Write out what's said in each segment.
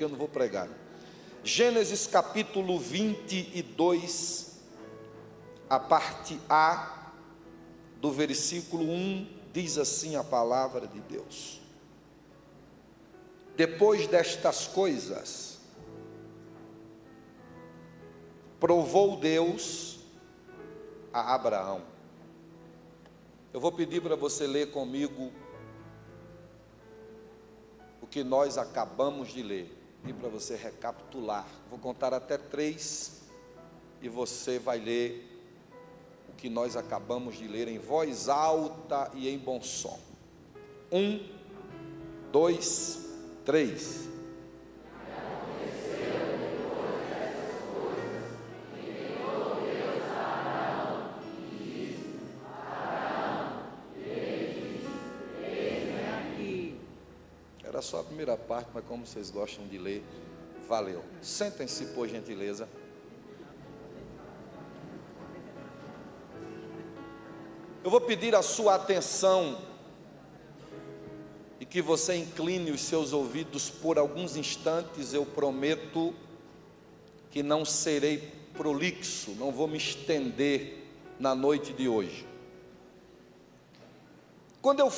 eu não vou pregar. Gênesis capítulo 22, a parte A do versículo 1, diz assim a palavra de Deus. Depois destas coisas, provou Deus a Abraão. Eu vou pedir para você ler comigo o que nós acabamos de ler e para você recapitular. Vou contar até três e você vai ler o que nós acabamos de ler em voz alta e em bom som. Um, dois, três. Parte, mas como vocês gostam de ler, valeu. Sentem-se, por gentileza. Eu vou pedir a sua atenção e que você incline os seus ouvidos por alguns instantes. Eu prometo que não serei prolixo, não vou me estender na noite de hoje. Quando eu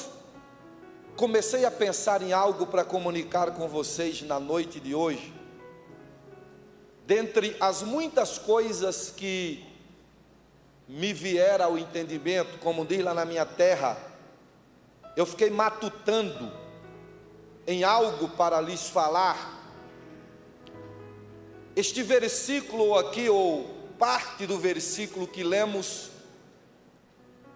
comecei a pensar em algo para comunicar com vocês na noite de hoje. Dentre as muitas coisas que me vieram ao entendimento, como diz lá na minha terra, eu fiquei matutando em algo para lhes falar. Este versículo aqui, ou parte do versículo que lemos,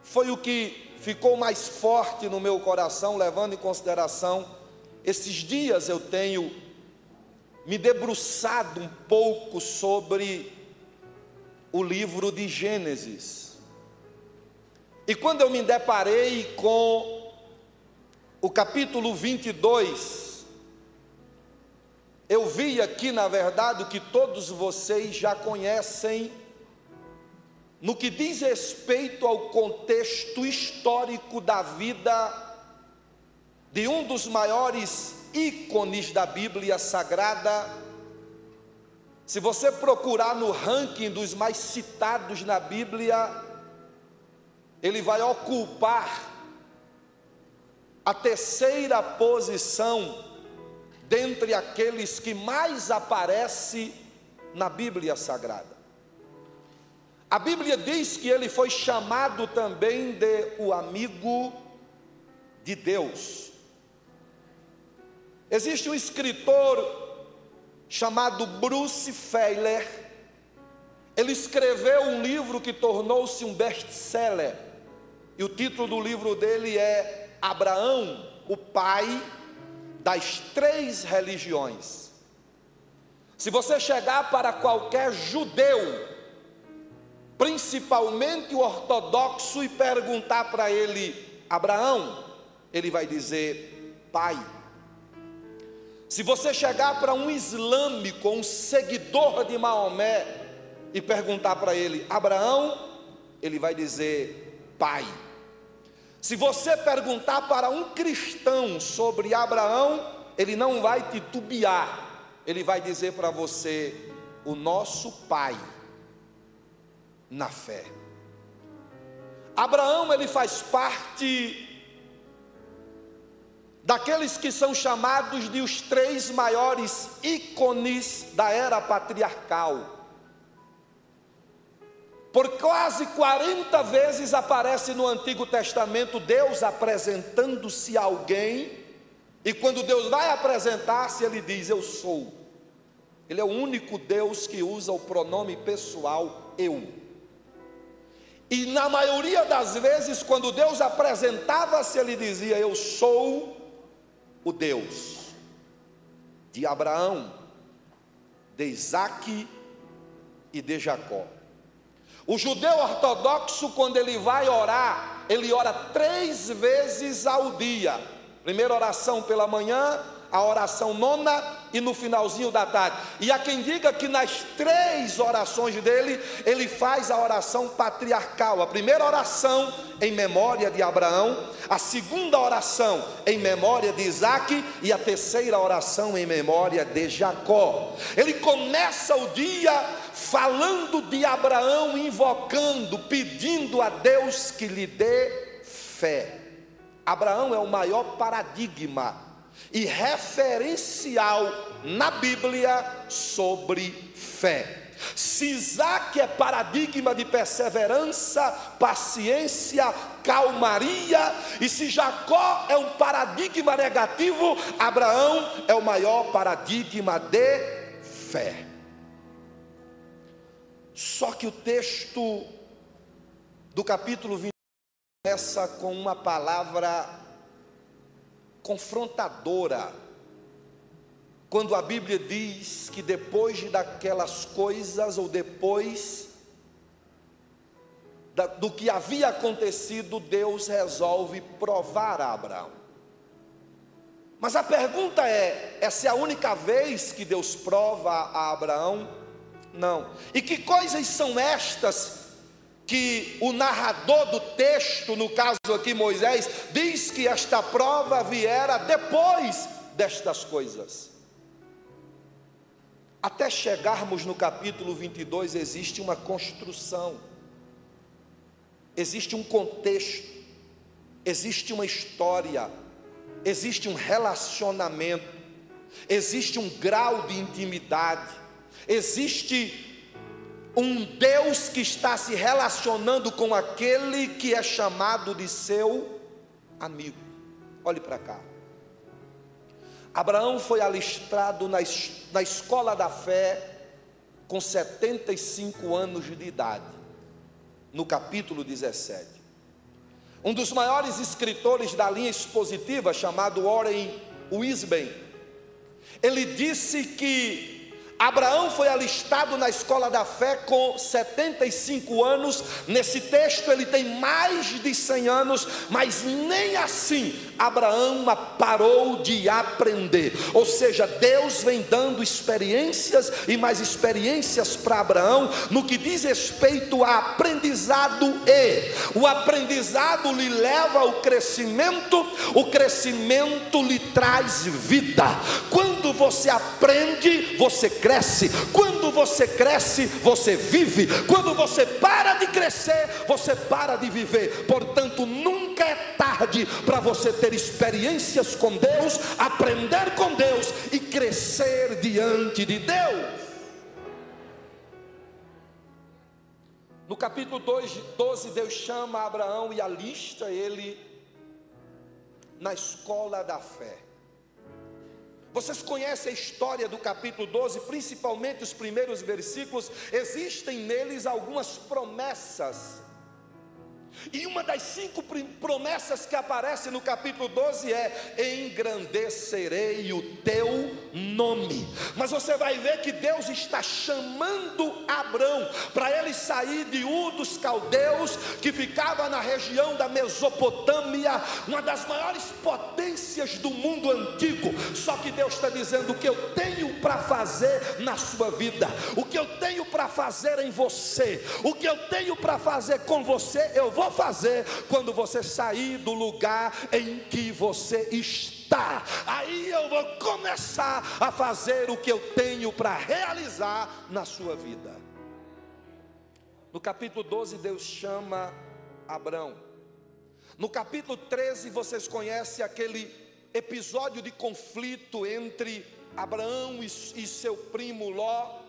foi o que ficou mais forte no meu coração, levando em consideração esses dias eu tenho me debruçado um pouco sobre o livro de Gênesis. E quando eu me deparei com o capítulo 22, eu vi aqui, na verdade, o que todos vocês já conhecem no que diz respeito ao contexto histórico da vida de um dos maiores ícones da Bíblia Sagrada, se você procurar no ranking dos mais citados na Bíblia, ele vai ocupar a terceira posição dentre aqueles que mais aparece na Bíblia Sagrada. A Bíblia diz que ele foi chamado também de o amigo de Deus. Existe um escritor chamado Bruce Feiler. Ele escreveu um livro que tornou-se um best-seller. E o título do livro dele é Abraão, o pai das três religiões. Se você chegar para qualquer judeu principalmente o ortodoxo, e perguntar para ele, Abraão, ele vai dizer, pai. Se você chegar para um islâmico, um seguidor de Maomé, e perguntar para ele, Abraão, ele vai dizer, pai. Se você perguntar para um cristão sobre Abraão, ele não vai titubear, ele vai dizer para você, o nosso pai na fé. Abraão ele faz parte daqueles que são chamados de os três maiores ícones da era patriarcal. Por quase 40 vezes aparece no Antigo Testamento Deus apresentando-se a alguém, e quando Deus vai apresentar-se, ele diz: Eu sou. Ele é o único Deus que usa o pronome pessoal eu. E na maioria das vezes, quando Deus apresentava-se, ele dizia: Eu sou o Deus de Abraão, de Isaac e de Jacó. O judeu ortodoxo, quando ele vai orar, ele ora três vezes ao dia. Primeira oração pela manhã, a oração nona e no finalzinho da tarde. E há quem diga que nas três orações dele, ele faz a oração patriarcal. A primeira oração em memória de Abraão, a segunda oração em memória de Isaac e a terceira oração em memória de Jacó. Ele começa o dia falando de Abraão, invocando, pedindo a Deus que lhe dê fé. Abraão é o maior paradigma e referencial na Bíblia sobre fé. Se Isaac é paradigma de perseverança, paciência, calmaria, e se Jacó é um paradigma negativo, Abraão é o maior paradigma de fé. Só que o texto do capítulo 20 começa com uma palavra confrontadora. Quando a Bíblia diz que depois daquelas coisas, ou depois do que havia acontecido, Deus resolve provar a Abraão. Mas a pergunta é: essa é a única vez que Deus prova a Abraão? Não. E que coisas são estas que o narrador do texto, no caso aqui Moisés, diz que esta prova viera depois destas coisas. Até chegarmos no capítulo 22, existe uma construção, existe um contexto, existe uma história, existe um relacionamento, existe um grau de intimidade, existe um Deus que está se relacionando com aquele que é chamado de seu amigo. Olhe para cá. Abraão foi alistrado na, na escola da fé com 75 anos de idade, no capítulo 17. Um dos maiores escritores da linha expositiva, chamado Warren Wisben, ele disse que Abraão foi alistado na escola da fé com 75 anos. Nesse texto ele tem mais de 100 anos, mas nem assim Abraão parou de aprender. Ou seja, Deus vem dando experiências e mais experiências para Abraão no que diz respeito a aprendizado e o aprendizado lhe leva ao crescimento, o crescimento lhe traz vida. Quando você aprende, você cresce. Quando você cresce, você vive. Quando você para de crescer, você para de viver. Portanto, nunca é tarde para você ter experiências com Deus, aprender com Deus e crescer diante de Deus. No capítulo 12, Deus chama Abraão e alista ele na escola da fé. Vocês conhecem a história do capítulo 12, principalmente os primeiros versículos, existem neles algumas promessas e uma das cinco promessas que aparece no capítulo 12 é: engrandecerei o teu nome. Mas você vai ver que Deus está chamando Abraão para ele sair de Ur dos Caldeus, que ficava na região da Mesopotâmia, uma das maiores potências do mundo antigo. Só que Deus está dizendo: o que eu tenho para fazer na sua vida, o que eu tenho para fazer em você, o que eu tenho para fazer com você, eu vou fazer quando você sair do lugar em que você está. Aí eu vou começar a fazer o que eu tenho para realizar na sua vida. No capítulo 12, Deus chama Abraão. No capítulo 13, vocês conhecem aquele episódio de conflito entre Abraão e, e seu primo Ló,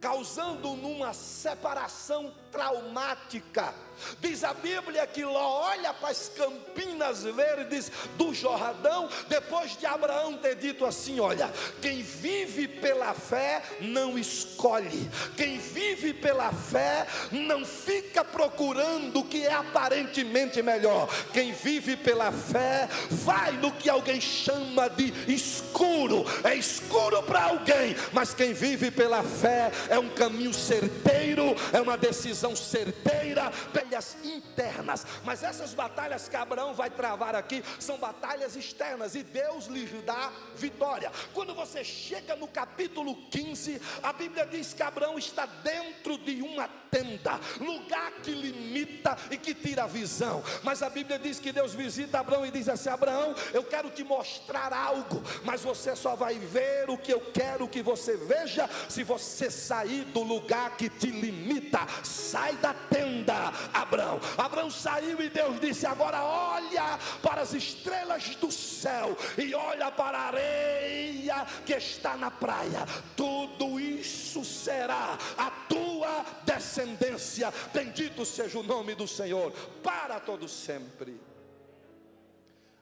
causando numa separação traumática. Diz a Bíblia que Ló olha para as campinas verdes do Jordão, depois de Abraão ter dito assim: Olha, quem vive pela fé não escolhe, quem vive pela fé não fica procurando o que é aparentemente melhor, quem vive pela fé vai no que alguém chama de escuro, é escuro para alguém, mas quem vive pela fé é um caminho certeiro, é uma decisão visão certeira, batalhas internas. Mas essas batalhas que Abraão vai travar aqui são batalhas externas e Deus lhes dá vitória. Quando você chega no capítulo 15, a Bíblia diz que Abraão está dentro de uma tenda, lugar que limita e que tira a visão. Mas a Bíblia diz que Deus visita Abraão e diz assim: Abraão, eu quero te mostrar algo, mas você só vai ver o que eu quero que você veja se você sair do lugar que te limita. Sai da tenda, Abraão. Abraão saiu e Deus disse: Agora olha para as estrelas do céu e olha para a areia que está na praia. Tudo isso será a tua descendência. Bendito seja o nome do Senhor para todo sempre.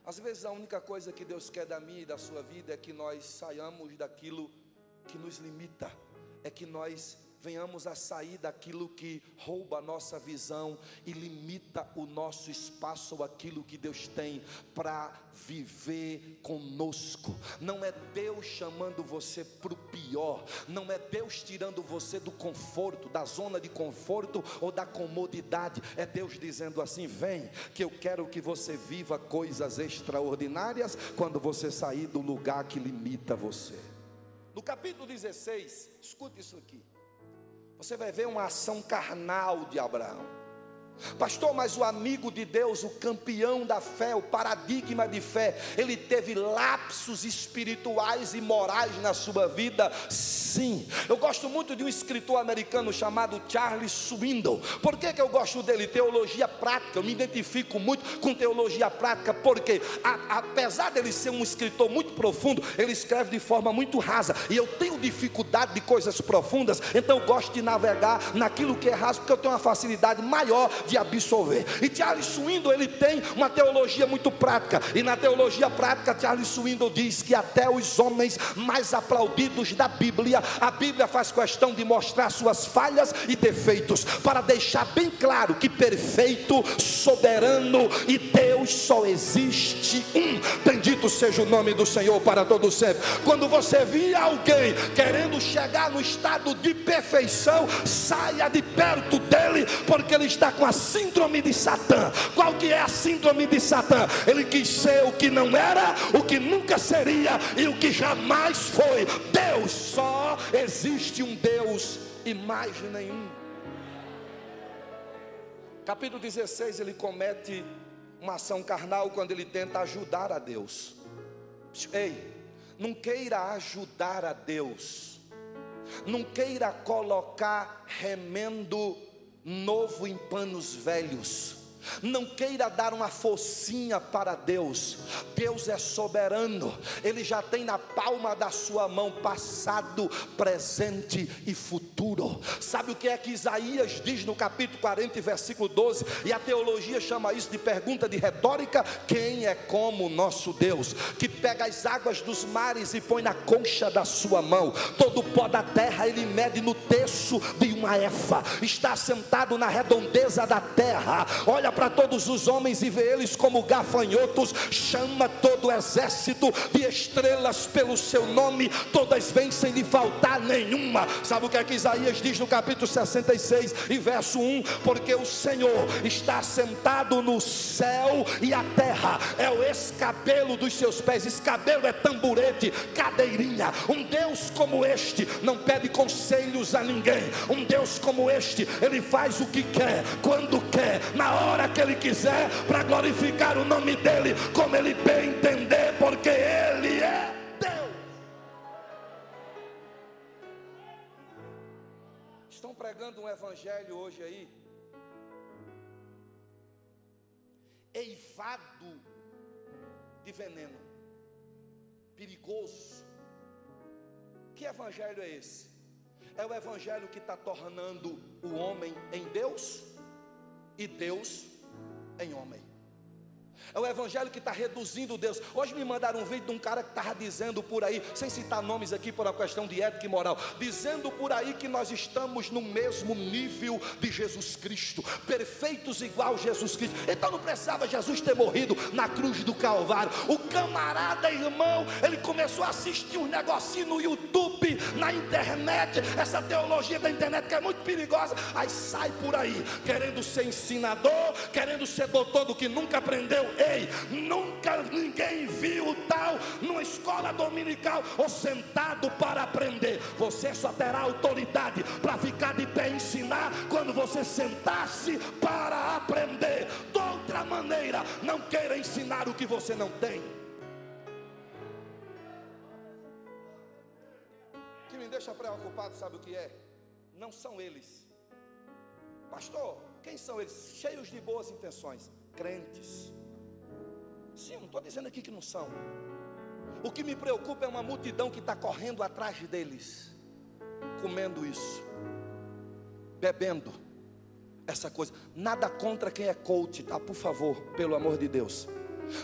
Às vezes a única coisa que Deus quer da minha e da sua vida é que nós saiamos daquilo que nos limita, é que nós venhamos a sair daquilo que rouba a nossa visão e limita o nosso espaço ou aquilo que Deus tem para viver conosco. Não é Deus chamando você para o pior, não é Deus tirando você do conforto, da zona de conforto ou da comodidade, é Deus dizendo assim: vem, que eu quero que você viva coisas extraordinárias quando você sair do lugar que limita você. No capítulo 16, escute isso aqui. Você vai ver uma ação carnal de Abraão. Pastor, mas o amigo de Deus, o campeão da fé, o paradigma de fé, ele teve lapsos espirituais e morais na sua vida? Sim. Eu gosto muito de um escritor americano chamado Charles Swindoll. Por que, que eu gosto dele? Teologia prática. Eu me identifico muito com teologia prática, porque a, apesar dele ser um escritor muito profundo, ele escreve de forma muito rasa. E eu tenho dificuldade de coisas profundas, então eu gosto de navegar naquilo que é raso, porque eu tenho uma facilidade maior de absolver. E Charles Swindoll, ele tem uma teologia muito prática. E na teologia prática, Charles Swindoll diz que até os homens mais aplaudidos da Bíblia, a Bíblia faz questão de mostrar suas falhas e defeitos, para deixar bem claro que perfeito, soberano e Deus só existe um. Bendito seja o nome do Senhor para todo sempre. Quando você via alguém querendo chegar no estado de perfeição, saia de perto dele, porque ele está com a síndrome de Satã. Qual que é a síndrome de Satã? Ele quis ser o que não era, o que nunca seria e o que jamais foi. Deus só existe um Deus e mais nenhum. Capítulo 16, ele comete uma ação carnal quando ele tenta ajudar a Deus. Ei, não queira ajudar a Deus, não queira colocar remendo novo em panos velhos. Não queira dar uma focinha para Deus. Deus é soberano. Ele já tem na palma da sua mão passado, presente e futuro. Sabe o que é que Isaías diz no capítulo 40, versículo 12? E a teologia chama isso de pergunta de retórica: quem é como o nosso Deus, que pega as águas dos mares e põe na concha da sua mão, todo o pó da terra ele mede no terço de uma efa, está sentado na redondeza da terra. Olha para todos os homens e vê eles como gafanhotos, chama todo o exército de estrelas pelo seu nome, todas vêm sem lhe faltar nenhuma. Sabe o que é que Isaías diz no capítulo 66 e verso 1? Porque o Senhor está sentado no céu e a terra é o escabelo dos seus pés. Escabelo é tamburete, cadeirinha. Um Deus como este não pede conselhos a ninguém. Um Deus como este, ele faz o que quer, quando quer, na hora que Ele quiser, para glorificar o nome dEle, como Ele bem entender, porque Ele é Deus. Estão pregando um evangelho hoje aí, eivado de veneno, perigoso. Que evangelho é esse? É o evangelho que está tornando o homem em Deus e Deus em homem. É o evangelho que está reduzindo Deus. Hoje me mandaram um vídeo de um cara que estava dizendo por aí, sem citar nomes aqui por uma questão de ética e moral, dizendo por aí que nós estamos no mesmo nível de Jesus Cristo, perfeitos igual Jesus Cristo. Então não precisava Jesus ter morrido na cruz do Calvário. O camarada irmão, ele começou a assistir um negocinho no YouTube, na internet, essa teologia da internet que é muito perigosa. Aí sai por aí, querendo ser ensinador, querendo ser doutor do que nunca aprendeu Ei, nunca ninguém viu tal numa escola dominical ou sentado para aprender. Você só terá autoridade para ficar de pé e ensinar quando você sentar-se para aprender. De outra maneira, não queira ensinar o que você não tem. Que me deixa preocupado, sabe o que é? Não são eles. Pastor, quem são eles? Cheios de boas intenções, crentes Sim, não estou dizendo aqui que não são. O que me preocupa é uma multidão que está correndo atrás deles, comendo isso, bebendo essa coisa. Nada contra quem é coach, tá? Por favor, pelo amor de Deus.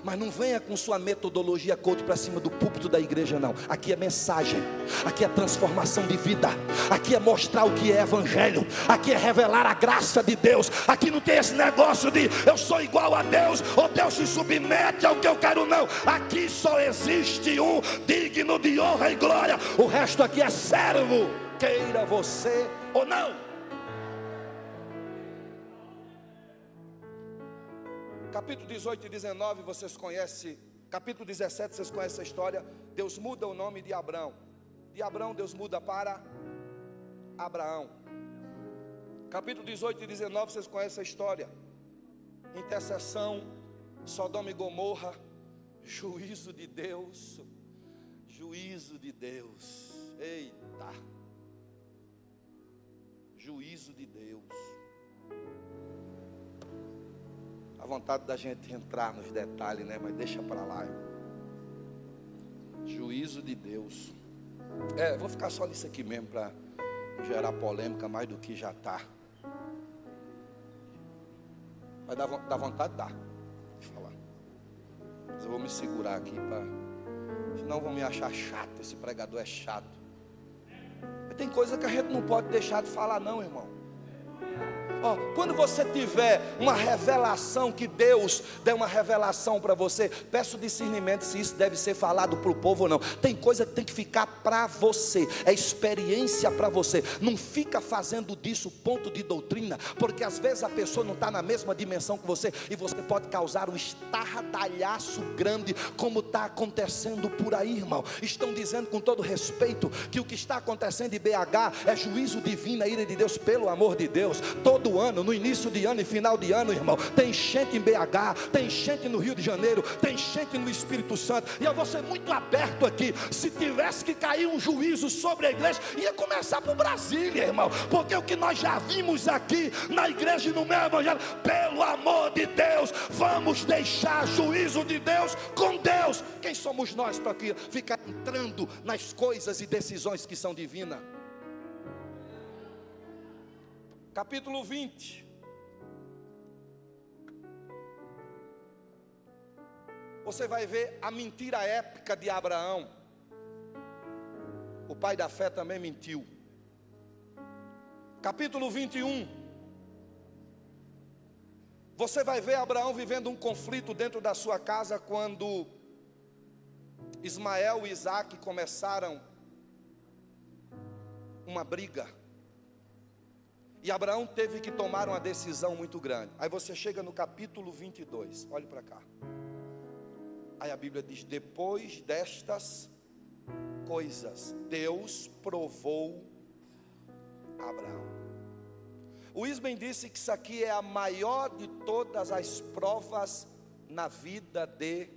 Mas não venha com sua metodologia coach para cima do púlpito da igreja, não. Aqui é mensagem, aqui é transformação de vida, aqui é mostrar o que é evangelho, aqui é revelar a graça de Deus. Aqui não tem esse negócio de eu sou igual a Deus, ou Deus se submete ao que eu quero, não. Aqui só existe um digno de honra e glória, o resto aqui é servo, queira você ou não. Capítulo 18 e 19, vocês conhecem. Capítulo 17, vocês conhecem a história. Deus muda o nome de Abraão. De Abraão, Deus muda para Abraão. Capítulo 18 e 19, vocês conhecem a história. Intercessão, Sodoma e Gomorra, juízo de Deus. Juízo de Deus. Eita. Juízo de Deus. A vontade da gente entrar nos detalhes, né? Mas deixa para lá. Juízo de Deus. É, vou ficar só nisso aqui mesmo para gerar polêmica mais do que já está. Mas dá, vontade? Dá. De falar. Mas eu vou me segurar aqui para. Senão vão me achar chato. Esse pregador é chato. tem coisa que a gente não pode deixar de falar, não, irmão. Oh, quando você tiver uma revelação que Deus dê uma revelação para você, peço discernimento se isso deve ser falado para o povo ou não. Tem coisa que tem que ficar para você, é experiência para você. Não fica fazendo disso ponto de doutrina, porque às vezes a pessoa não está na mesma dimensão que você e você pode causar um estardalhaço grande, como está acontecendo por aí, irmão. Estão dizendo com todo respeito que o que está acontecendo em BH é juízo divino, a ira de Deus, pelo amor de Deus. Todo ano, no início de ano e final de ano, irmão, tem enchente em BH, tem enchente no Rio de Janeiro, tem enchente no Espírito Santo. E eu vou ser muito aberto aqui. Se tivesse que cair um juízo sobre a igreja, ia começar por Brasília, irmão. Porque o que nós já vimos aqui na igreja e no meu evangelho, pelo amor de Deus, vamos deixar juízo de Deus com Deus. Quem somos nós para ficar entrando nas coisas e decisões que são divinas? Capítulo 20. Você vai ver a mentira épica de Abraão. O pai da fé também mentiu. Capítulo 21. Você vai ver Abraão vivendo um conflito dentro da sua casa quando Ismael e Isaac começaram uma briga. E Abraão teve que tomar uma decisão muito grande. Aí você chega no capítulo 22, olhe para cá. Aí a Bíblia diz: depois destas coisas, Deus provou Abraão. O Isben disse que isso aqui é a maior de todas as provas na vida de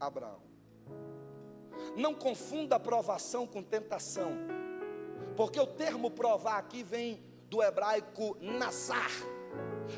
Abraão. Não confunda provação com tentação, porque o termo provar aqui vem do hebraico nassar,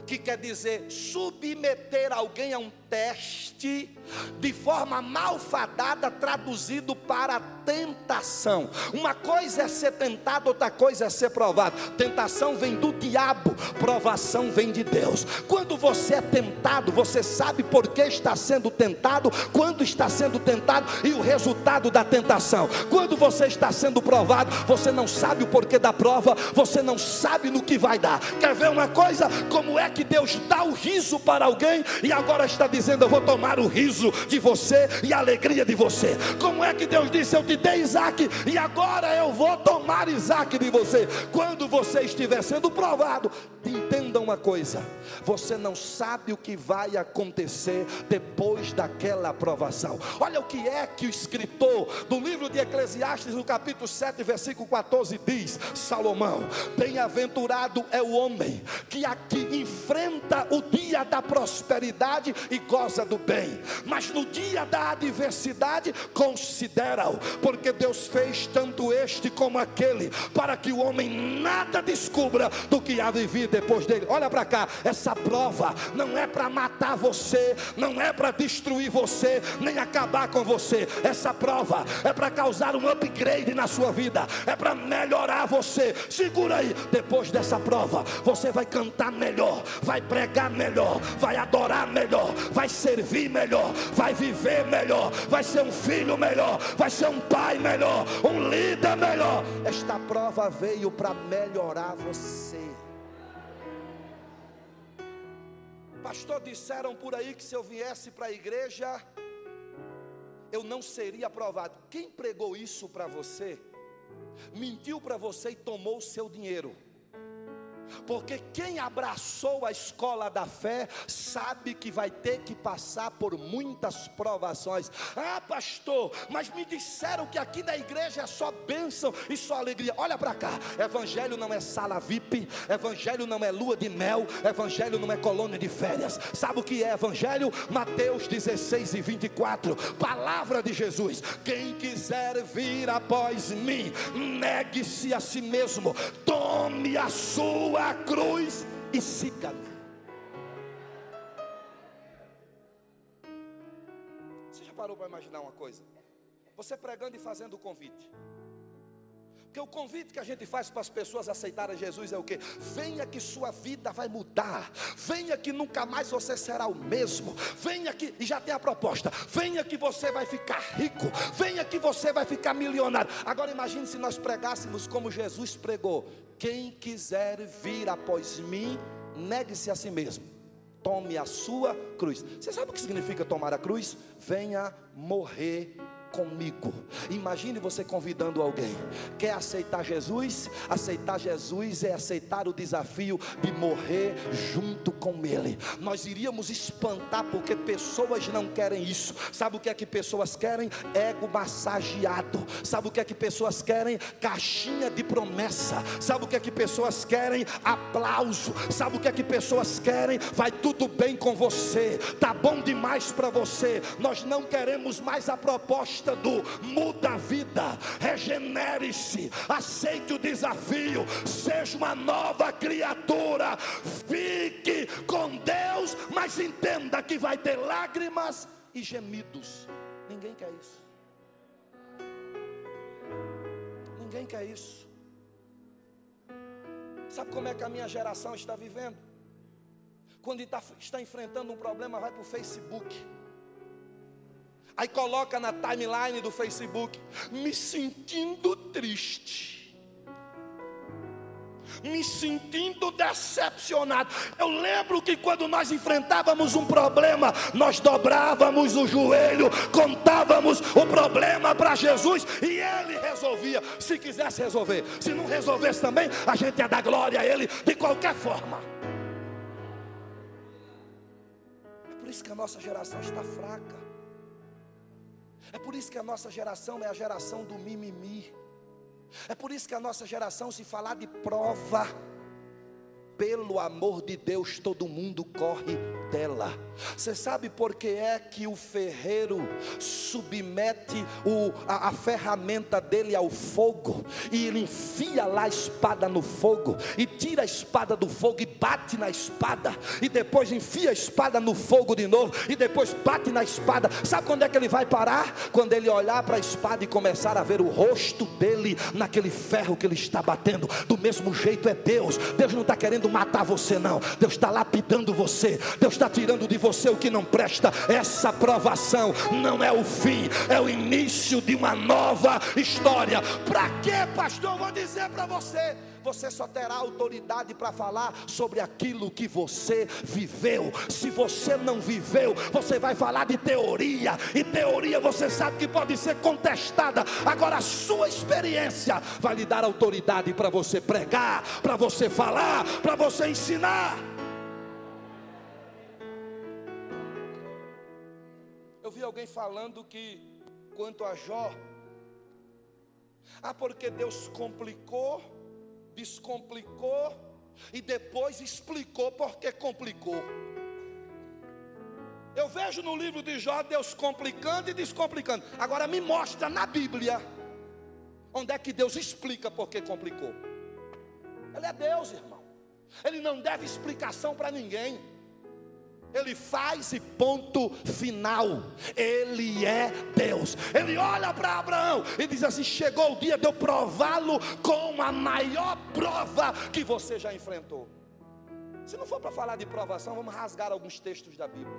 que quer dizer submeter alguém a um teste, de forma malfadada, traduzido para tentação. Uma coisa é ser tentado, outra coisa é ser provado. Tentação vem do diabo, provação vem de Deus. Quando você é tentado, você sabe por que está sendo tentado, quando está sendo tentado e o resultado da tentação. Quando você está sendo provado, você não sabe o porquê da prova, você não sabe no que vai dar. Quer ver uma coisa? Como é que Deus dá o riso para alguém e agora está dizendo: Eu vou tomar o riso de você e a alegria de você? Como é que Deus disse: Eu te dei Isaac e agora eu vou tomar Isaac de você? Quando você estiver sendo provado, entenda uma coisa: você não sabe o que vai acontecer depois daquela aprovação. Olha o que é que o escritor do livro de Eclesiastes, no capítulo 7, versículo 14, diz: Salomão, bem-aventurado é o homem que aqui enfrenta o dia da prosperidade e goza do bem, mas no dia da adversidade considera-o, porque Deus fez tanto este como aquele, para que o homem nada descubra do que há vir depois dele. Olha para cá, essa prova não é para matar você, não é para destruir você, nem acabar com você. Essa prova é para causar um upgrade na sua vida, é para melhorar você. Segura aí, depois dessa prova, você vai cantar melhor, vai pregar melhor, vai adorar melhor, vai servir melhor, vai viver melhor, vai ser um filho melhor, vai ser um pai melhor, um líder melhor. Esta prova veio para melhorar você. Pastor, disseram por aí que se eu viesse para a igreja, eu não seria aprovado. Quem pregou isso para você? Mentiu para você e tomou o seu dinheiro. Porque quem abraçou a escola da fé sabe que vai ter que passar por muitas provações. Ah, pastor, mas me disseram que aqui na igreja é só bênção e só alegria. Olha para cá: evangelho não é sala VIP, evangelho não é lua de mel, evangelho não é colônia de férias. Sabe o que é evangelho? Mateus 16 e 24, palavra de Jesus: quem quiser vir após mim, negue-se a si mesmo, tome a sua sua cruz e siga-me. Você já parou para imaginar uma coisa? Você pregando e fazendo o convite. Porque o convite que a gente faz para as pessoas aceitarem Jesus é o que? Venha que sua vida vai mudar. Venha que nunca mais você será o mesmo. Venha que, e já tem a proposta. Venha que você vai ficar rico. Venha que você vai ficar milionário. Agora imagine se nós pregássemos como Jesus pregou. Quem quiser vir após mim, negue-se a si mesmo. Tome a sua cruz. Você sabe o que significa tomar a cruz? Venha morrer comigo. Imagine você convidando alguém. Quer aceitar Jesus? Aceitar Jesus é aceitar o desafio de morrer junto com Ele. Nós iríamos espantar porque pessoas não querem isso. Sabe o que é que pessoas querem? Ego massageado. Sabe o que é que pessoas querem? Caixinha de promessa. Sabe o que é que pessoas querem? Aplauso. Sabe o que é que pessoas querem? Vai tudo bem com você. Tá bom demais para você. Nós não queremos mais a proposta do muda a vida, regenere-se, aceite o desafio, seja uma nova criatura, fique com Deus, mas entenda que vai ter lágrimas e gemidos. Ninguém quer isso. Ninguém quer isso. Sabe como é que a minha geração está vivendo? Quando está, está enfrentando um problema, vai para o Facebook Aí coloca na timeline do Facebook, me sentindo triste. Me sentindo decepcionado. Eu lembro que quando nós enfrentávamos um problema, nós dobrávamos o joelho, contávamos o problema para Jesus e Ele resolvia. Se quisesse resolver, se não resolvesse também, a gente ia dar glória a Ele de qualquer forma. É por isso que a nossa geração está fraca. É por isso que a nossa geração é a geração do mimimi. É por isso que a nossa geração, se falar de prova, pelo amor de Deus, todo mundo corre dela. Você sabe por que é que o ferreiro submete o, a, a, ferramenta dele ao fogo e ele enfia lá a espada no fogo e tira a espada do fogo e bate na espada e depois enfia a espada no fogo de novo e depois bate na espada. Sabe quando é que ele vai parar? Quando ele olhar para a espada e começar a ver o rosto dele naquele ferro que ele está batendo. Do mesmo jeito é Deus. Deus não está querendo matar você, não. Deus está lapidando você. Deus está tirando de você o que não presta. Essa provação não é o fim, é o início de uma nova história. Para quê, pastor? Vou dizer para você você só terá autoridade para falar sobre aquilo que você viveu. Se você não viveu, você vai falar de teoria, e teoria você sabe que pode ser contestada. Agora, a sua experiência vai lhe dar autoridade para você pregar, para você falar, para você ensinar. Eu vi alguém falando que, quanto a Jó, ah, porque Deus complicou descomplicou e depois explicou porque complicou. Eu vejo no livro de Jó Deus complicando e descomplicando. Agora me mostra na Bíblia onde é que Deus explica porque complicou. Ele é Deus, irmão. Ele não deve explicação para ninguém. Ele faz e ponto final. Ele é Deus. Ele olha para Abraão e diz assim: chegou o dia de eu prová-lo com a maior prova que você já enfrentou. Se não for para falar de provação, vamos rasgar alguns textos da Bíblia.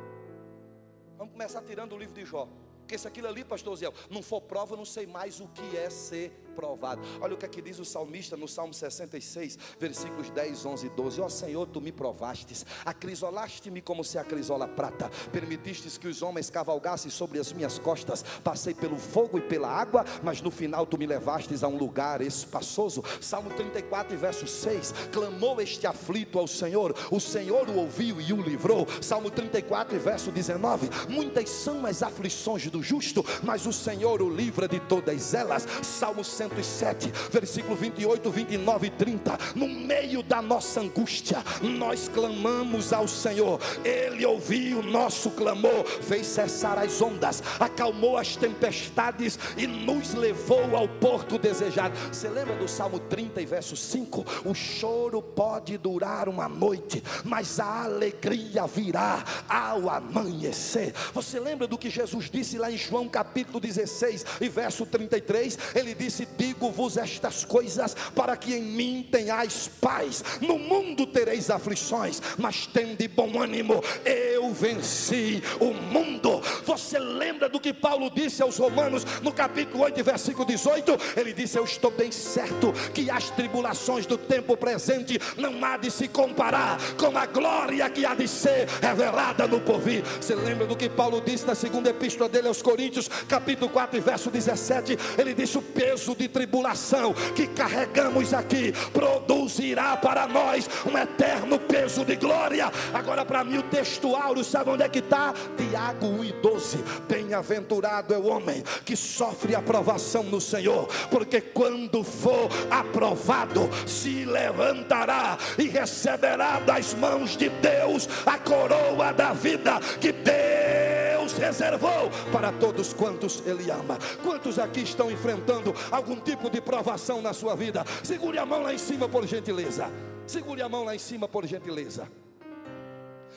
Vamos começar tirando o livro de Jó. Porque se aquilo ali, pastor Zé, não for prova, eu não sei mais o que é ser provado. Olha o que é que diz o salmista no Salmo 66, versículos 10, 11 e 12. Ó Senhor, tu me provastes, acrisolaste-me como se acrisola prata, permitistes que os homens cavalgassem sobre as minhas costas. Passei pelo fogo e pela água, mas no final tu me levastes a um lugar espaçoso. Salmo 34, verso 6. Clamou este aflito ao Senhor, o Senhor o ouviu e o livrou. Salmo 34, verso 19. Muitas são as aflições do justo, mas o Senhor o livra de todas elas. Salmo 100 107, versículo 28, 29 e 30. No meio da nossa angústia, nós clamamos ao Senhor, Ele ouviu o nosso clamor, fez cessar as ondas, acalmou as tempestades e nos levou ao porto desejado. Você lembra do Salmo 30 e verso 5? O choro pode durar uma noite, mas a alegria virá ao amanhecer. Você lembra do que Jesus disse lá em João capítulo 16 e verso 33? Ele disse: digo-vos estas coisas para que em mim tenhais paz. No mundo tereis aflições, mas tende bom ânimo. Eu venci o mundo. Você lembra do que Paulo disse aos Romanos no capítulo 8, versículo 18? Ele disse: Eu estou bem certo que as tribulações do tempo presente não há de se comparar com a glória que há de ser revelada no porvir. Você lembra do que Paulo disse na segunda epístola dele aos Coríntios, capítulo 4, verso 17? Ele disse: O peso de de tribulação que carregamos aqui produzirá para nós um eterno peso de glória. Agora, para mim, o texto áureo, sabe onde é que está? Tiago 1 e 12. Bem-aventurado é o homem que sofre aprovação no Senhor, porque quando for aprovado, se levantará e receberá das mãos de Deus a coroa da vida que Deus reservou para todos quantos Ele ama. Quantos aqui estão enfrentando algum algum tipo de provação na sua vida, segure a mão lá em cima por gentileza. Segure a mão lá em cima por gentileza.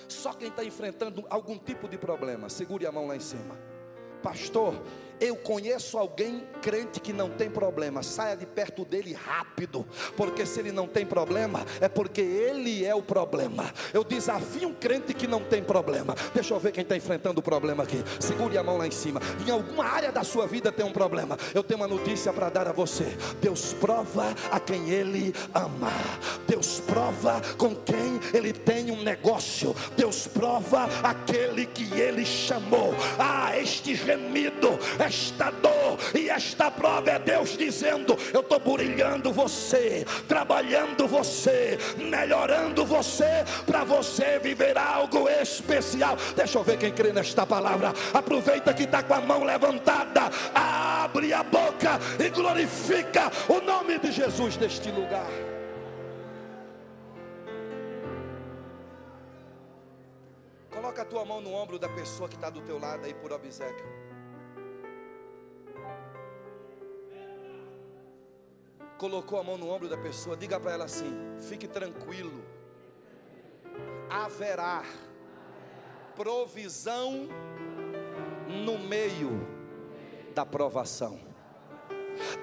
Só quem está enfrentando algum tipo de problema, segure a mão lá em cima. Pastor, eu conheço alguém crente que não tem problema, saia de perto dele rápido, porque se ele não tem problema, é porque ele é o problema. Eu desafio um crente que não tem problema. Deixa eu ver quem está enfrentando o problema aqui. Segure a mão lá em cima. Em alguma área da sua vida tem um problema. Eu tenho uma notícia para dar a você. Deus prova a quem ele ama. Deus prova com quem ele tem um negócio. Deus prova aquele que ele chamou. Ah, este gemido, esta dor e esta prova é Deus dizendo: Eu estou burilhando você, trabalhando você, melhorando você, para você viver algo especial. Deixa eu ver quem crê nesta palavra. Aproveita que está com a mão levantada, abre a boca e glorifica o nome de Jesus neste lugar. Coloca a tua mão no ombro da pessoa que está do teu lado aí por obsequio. Colocou a mão no ombro da pessoa, diga para ela assim: fique tranquilo, haverá provisão no meio da provação.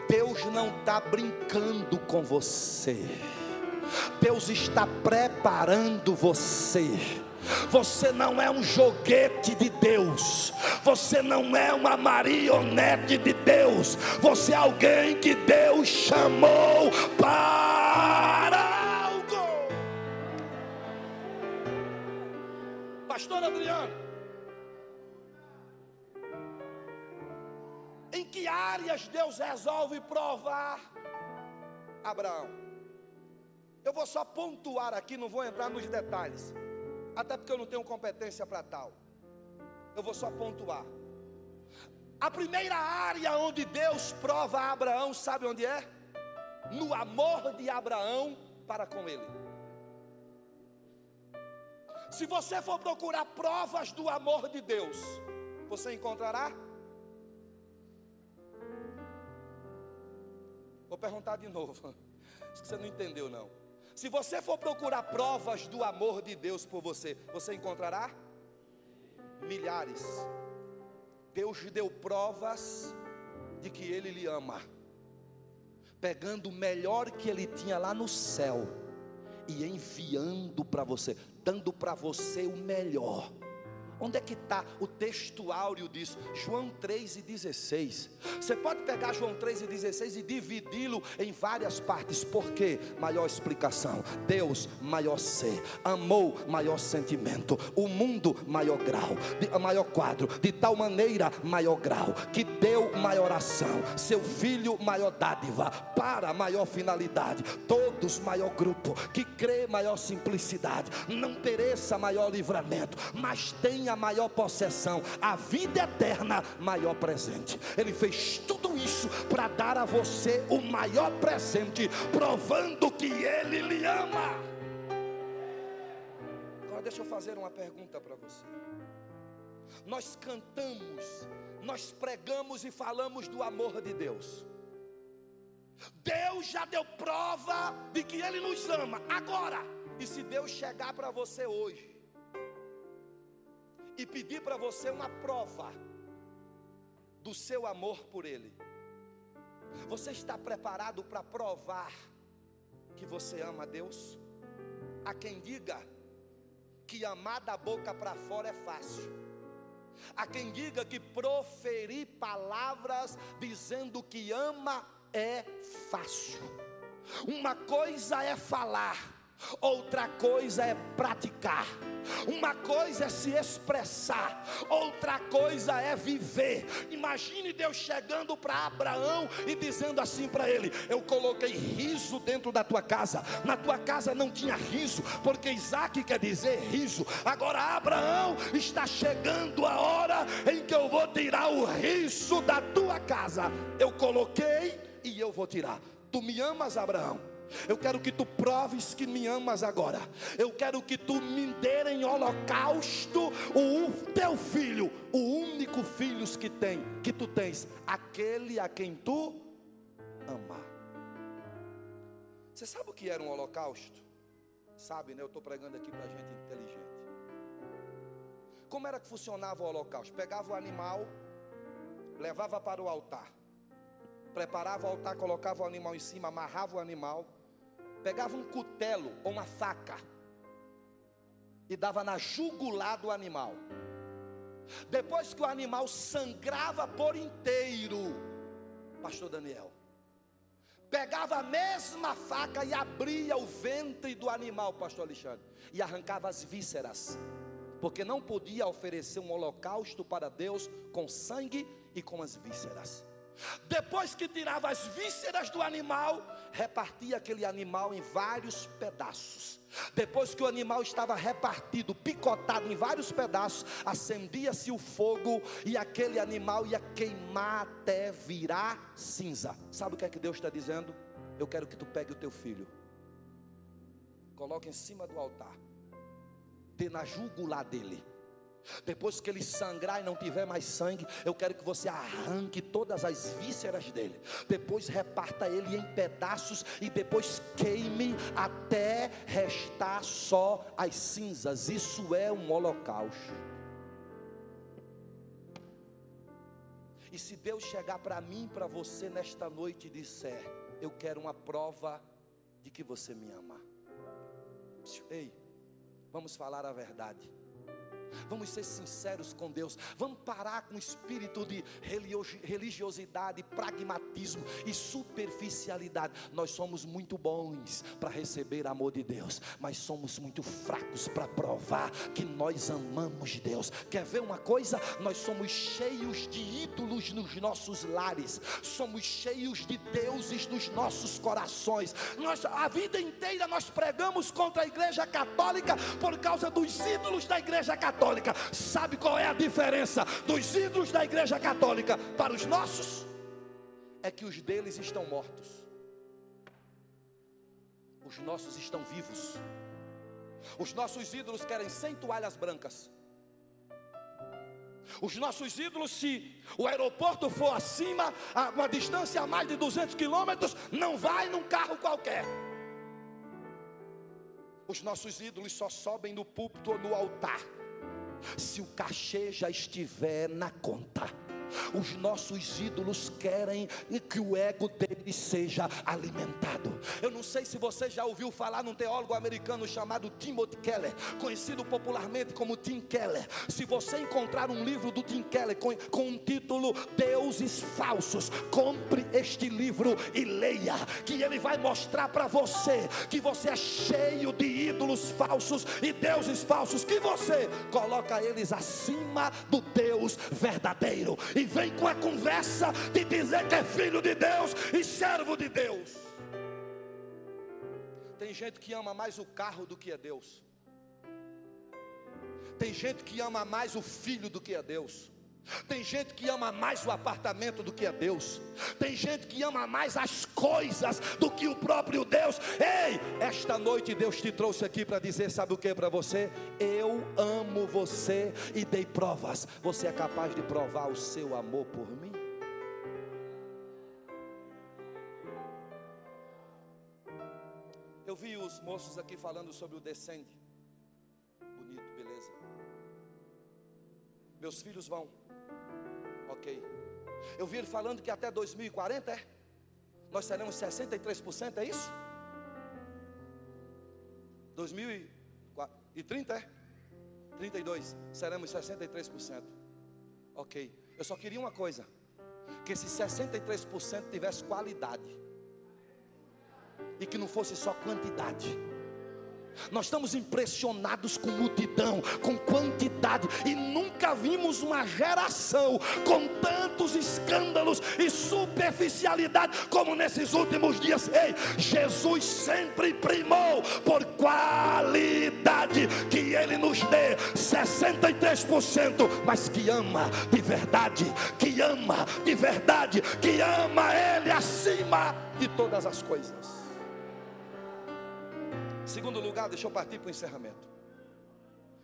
Deus não está brincando com você, Deus está preparando você. Você não é um joguete de Deus. Você não é uma marionete de Deus. Você é alguém que Deus chamou para algo. Pastor Adriano, em que áreas Deus resolve provar Abraão? Eu vou só pontuar aqui, não vou entrar nos detalhes até porque eu não tenho competência para tal. Eu vou só pontuar. A primeira área onde Deus prova a Abraão, sabe onde é? No amor de Abraão para com ele. Se você for procurar provas do amor de Deus, você encontrará? Vou perguntar de novo. Acho que você não entendeu não. Se você for procurar provas do amor de Deus por você, você encontrará milhares. Deus deu provas de que Ele lhe ama, pegando o melhor que Ele tinha lá no céu e enviando para você, dando para você o melhor. Onde é que está o texto áureo disso? João 3 e 16. Você pode pegar João 3 e 16 e dividi-lo em várias partes. Por quê? Maior explicação. Deus, maior ser. Amou, maior sentimento. O mundo, maior grau. De, maior quadro. De tal maneira, maior grau. Que deu maior ação. Seu filho, maior dádiva. Para maior finalidade. Todos, maior grupo. Que crê, maior simplicidade. Não pereça, maior livramento. Mas tem a maior possessão, a vida eterna, maior presente. Ele fez tudo isso para dar a você o maior presente, provando que Ele lhe ama. Agora deixa eu fazer uma pergunta para você. Nós cantamos, nós pregamos e falamos do amor de Deus. Deus já deu prova de que Ele nos ama. Agora, e se Deus chegar para você hoje e pedir para você uma prova do seu amor por Ele. Você está preparado para provar que você ama a Deus? Há quem diga que amar da boca para fora é fácil. Há quem diga que proferir palavras dizendo que ama é fácil. Uma coisa é falar, outra coisa é praticar. Uma coisa é se expressar, outra coisa é viver. Imagine Deus chegando para Abraão e dizendo assim para ele: Eu coloquei riso dentro da tua casa. Na tua casa não tinha riso, porque Isaac quer dizer riso. Agora, Abraão, está chegando a hora em que eu vou tirar o riso da tua casa. Eu coloquei e eu vou tirar. Tu me amas, Abraão? Eu quero que tu proves que me amas agora. Eu quero que tu me dê em holocausto o teu filho, o único filho que tem, que tu tens, aquele a quem tu ama. Você sabe o que era um holocausto? Sabe, né? Eu estou pregando aqui para gente inteligente. Como era que funcionava o holocausto? Pegava o animal, levava para o altar preparava o altar, colocava o animal em cima, amarrava o animal, pegava um cutelo ou uma faca e dava na jugular do animal. Depois que o animal sangrava por inteiro, Pastor Daniel, pegava a mesma faca e abria o ventre do animal, Pastor Alexandre, e arrancava as vísceras, porque não podia oferecer um holocausto para Deus com sangue e com as vísceras. Depois que tirava as vísceras do animal, repartia aquele animal em vários pedaços. Depois que o animal estava repartido, picotado em vários pedaços, acendia-se o fogo e aquele animal ia queimar até virar cinza. Sabe o que é que Deus está dizendo? Eu quero que tu pegue o teu filho, coloque em cima do altar, dê na jugular dele Depois que ele sangrar e não tiver mais sangue, eu quero que você arranque todas as vísceras dele. Depois reparta ele em pedaços e depois queime até restar só as cinzas. Isso é um holocausto. E se Deus chegar para mim, para você nesta noite e disser: Eu quero uma prova de que você me ama. Ei, vamos falar a verdade. Vamos ser sinceros com Deus. Vamos parar com o espírito de religiosidade, pragmatismo e superficialidade. Nós somos muito bons para receber amor de Deus, mas somos muito fracos para provar que nós amamos Deus. Quer ver uma coisa? Nós somos cheios de ídolos nos nossos lares, somos cheios de deuses nos nossos corações. Nós, a vida inteira nós pregamos contra a igreja católica por causa dos ídolos da igreja católica católica. Sabe qual é a diferença dos ídolos da igreja católica para os nossos? É que os deles estão mortos, os nossos estão vivos. Os nossos ídolos querem 100 toalhas brancas. Os nossos ídolos, se o aeroporto for acima, a uma distância a mais de 200 quilômetros, não vai num carro qualquer. Os nossos ídolos só sobem no púlpito ou no altar se o cachê já estiver na conta. Os nossos ídolos querem que o ego deles seja alimentado. Eu não sei se você já ouviu falar num teólogo americano chamado Timothy Keller, conhecido popularmente como Tim Keller. Se você encontrar um livro do Tim Keller com, com um título Deuses Falsos, compre este livro e leia, que ele vai mostrar para você que você é cheio de ídolos falsos e deuses falsos, que você coloca eles acima do Deus verdadeiro e vem com a conversa de dizer que é filho de Deus e servo de Deus. Tem gente que ama mais o carro do que a Deus. Tem gente que ama mais o filho do que a Deus. Tem gente que ama mais o apartamento do que a Deus. Tem gente que ama mais as coisas do que o próprio Deus. Ei, esta noite Deus te trouxe aqui para dizer: sabe o que para você? Eu amo você e dei provas. Você é capaz de provar o seu amor por mim? Eu vi os moços aqui falando sobre o descende. Bonito, beleza. Meus filhos vão Ok. Eu vi ele falando que até 2040 é? Nós seremos 63%, é isso? 2030 é? 32, seremos 63%. Ok. Eu só queria uma coisa: que esse 63% tivesse qualidade e que não fosse só quantidade. Nós estamos impressionados com multidão, com quantidade, e nunca vimos uma geração com tantos escândalos e superficialidade como nesses últimos dias. Ei, Jesus sempre primou por qualidade que Ele nos dê 63%, mas que ama de verdade, que ama de verdade, que ama Ele acima de todas as coisas. Segundo lugar, deixa eu partir para o encerramento.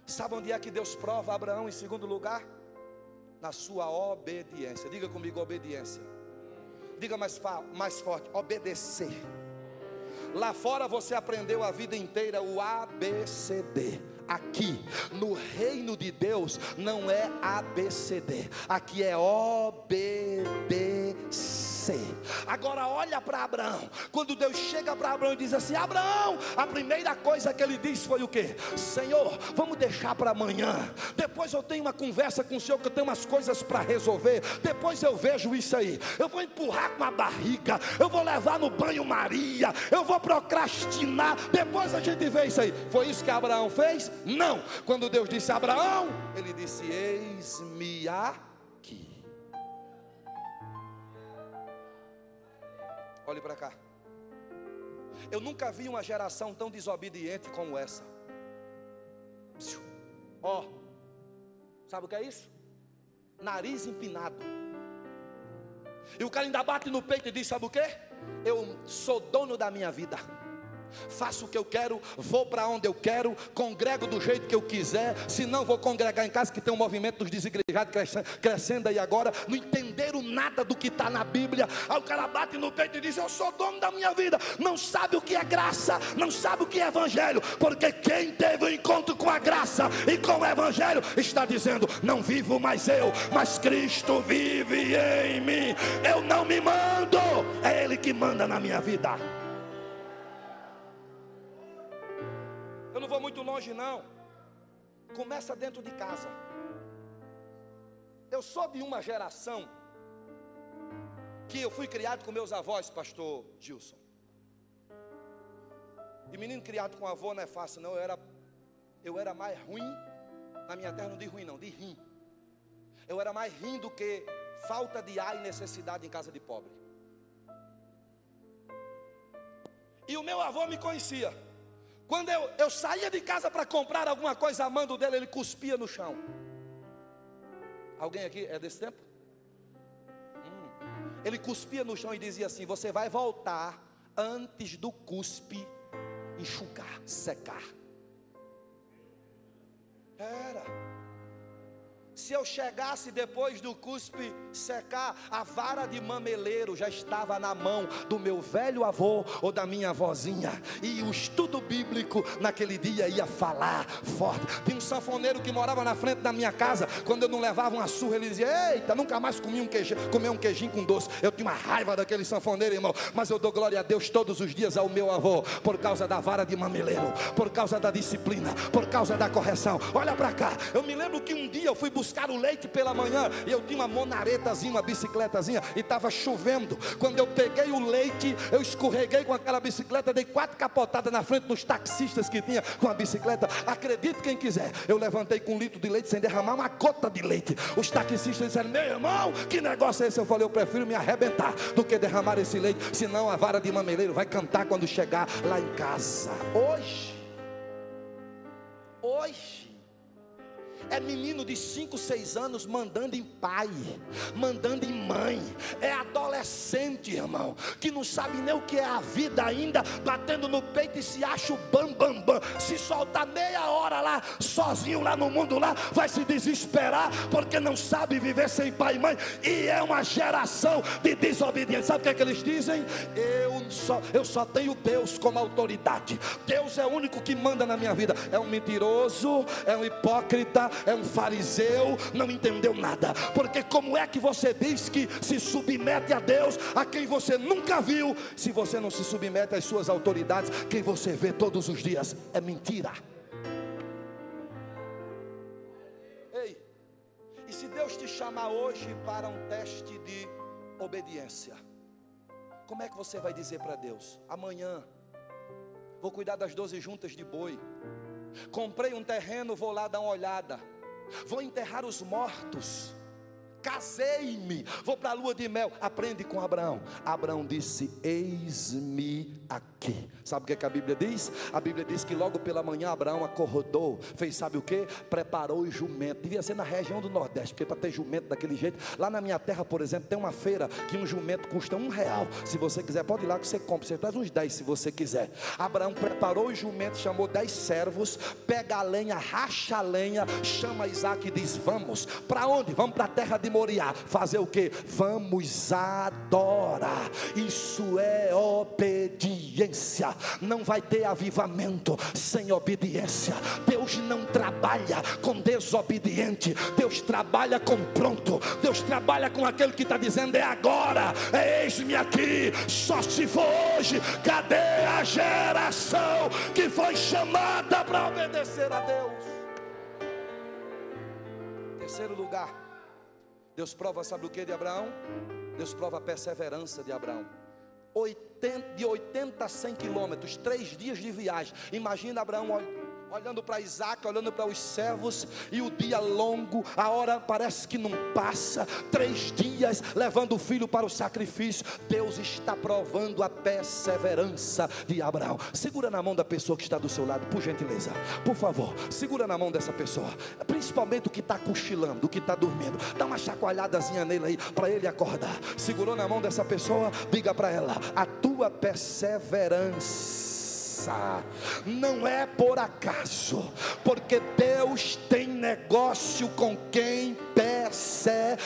Sabe onde é que Deus prova Abraão em segundo lugar? Na sua obediência. Diga comigo, obediência. Diga mais, mais forte, obedecer. Lá fora você aprendeu a vida inteira o ABCD. Aqui, no reino de Deus, não é ABCD. Aqui é OBBC. Agora olha para Abraão. Quando Deus chega para Abraão e diz assim: Abraão, a primeira coisa que ele disse foi o que? Senhor, vamos deixar para amanhã. Depois eu tenho uma conversa com o Senhor que eu tenho umas coisas para resolver. Depois eu vejo isso aí. Eu vou empurrar com a barriga. Eu vou levar no banho Maria. Eu vou procrastinar. Depois a gente vê isso aí. Foi isso que Abraão fez? Não. Quando Deus disse Abraão, ele disse: Eis-me a Olhe para cá. Eu nunca vi uma geração tão desobediente como essa. Ó, oh, sabe o que é isso? Nariz empinado. E o cara ainda bate no peito e diz: Sabe o que? Eu sou dono da minha vida. Faço o que eu quero, vou para onde eu quero, congrego do jeito que eu quiser, se não vou congregar em casa, que tem um movimento dos desigrejados crescendo aí agora, não entenderam nada do que está na Bíblia, aí o cara bate no peito e diz, eu sou dono da minha vida, não sabe o que é graça, não sabe o que é evangelho, porque quem teve o um encontro com a graça e com o evangelho, está dizendo, não vivo mais eu, mas Cristo vive em mim, eu não me mando, é Ele que manda na minha vida. Longe, não. Começa dentro de casa. Eu sou de uma geração que eu fui criado com meus avós, pastor Gilson. E menino criado com avô não é fácil, não. Eu era, eu era mais ruim. Na minha terra não de ruim, não, de rim. Eu era mais rim do que falta de ar e necessidade em casa de pobre. E o meu avô me conhecia. Quando eu, eu saía de casa para comprar alguma coisa amando dele, ele cuspia no chão. Alguém aqui é desse tempo? Hum. Ele cuspia no chão e dizia assim: Você vai voltar antes do cuspe enxugar, secar. Era. Se eu chegasse depois do cuspe secar, a vara de mameleiro já estava na mão do meu velho avô ou da minha avózinha. E o estudo bíblico naquele dia ia falar forte. Tinha um sanfoneiro que morava na frente da minha casa. Quando eu não levava uma surra, ele dizia: Eita, nunca mais comi um queijinho, comer um queijinho com doce. Eu tinha uma raiva daquele sanfoneiro, irmão. Mas eu dou glória a Deus todos os dias ao meu avô, por causa da vara de mameleiro, por causa da disciplina, por causa da correção. Olha para cá, eu me lembro que um dia eu fui buscar buscar o leite pela manhã. E eu tinha uma monaretazinha, uma bicicletazinha, e estava chovendo. Quando eu peguei o leite, eu escorreguei com aquela bicicleta, dei quatro capotadas na frente dos taxistas que tinha com a bicicleta. Acredite quem quiser, eu levantei com um litro de leite sem derramar uma gota de leite. Os taxistas disseram: Meu irmão, que negócio é esse? Eu falei: Eu prefiro me arrebentar do que derramar esse leite, senão a vara de mameleiro vai cantar quando chegar lá em casa. Hoje, hoje, é menino de 5, 6 anos mandando em pai, mandando em mãe. É adolescente, irmão, que não sabe nem o que é a vida ainda, batendo no peito e se acha o bam bam bam. Se soltar meia hora lá, sozinho lá no mundo lá, vai se desesperar porque não sabe viver sem pai e mãe. E é uma geração de desobediência. Sabe o que, é que eles dizem? Eu só, eu só tenho Deus como autoridade. Deus é o único que manda na minha vida. É um mentiroso, é um hipócrita, é um fariseu, não entendeu nada. Porque como é que você diz que se submete a Deus, a quem você nunca viu, se você não se submete às suas autoridades, quem você vê todos os dias? É mentira. Ei, e se Deus te chamar hoje para um teste de obediência, como é que você vai dizer para Deus? Amanhã vou cuidar das doze juntas de boi. Comprei um terreno, vou lá dar uma olhada. Vou enterrar os mortos casei-me, vou para a lua de mel. Aprende com Abraão. Abraão disse: Eis-me aqui. Sabe o que, é que, a Bíblia diz? A Bíblia diz que logo pela manhã Abraão acordou, fez sabe o que? Preparou o jumento. Devia ser na região do Nordeste, porque para ter jumento daquele jeito, lá na minha terra, por exemplo, tem uma feira que um jumento custa um real. Se você quiser, pode ir lá que você compra. Você traz uns dez se você quiser. Abraão preparou o jumento, chamou dez servos, pega a lenha, racha a lenha, chama Isaac e diz: Vamos. Para onde? Vamos para a terra de Moriá. Fazer o que? Vamos adorar. Isso é obediência. Não vai ter avivamento sem obediência. Deus não trabalha com desobediente. Deus trabalha com pronto. Deus trabalha com aquele que está dizendo: é agora, é eis-me aqui. Só se for hoje. Cadê a geração que foi chamada para obedecer a Deus? Terceiro lugar, Deus prova, sabe o que de Abraão? Deus prova a perseverança de Abraão. 80, de 80 a 100 quilômetros, três dias de viagem. Imagina Abraão olhando para Isaac, olhando para os servos, e o dia longo, a hora parece que não passa, três dias levando o filho para o sacrifício. Deus está provando a perseverança de Abraão. Segura na mão da pessoa que está do seu lado, por gentileza, por favor, segura na mão dessa pessoa, principalmente o que está cochilando, o que está dormindo, dá uma chacoalhadazinha nele aí, para ele acordar. Segurou na mão dessa pessoa, diga para ela: a tua perseverança Não é por acaso, porque Deus tem negócio com quem persevera.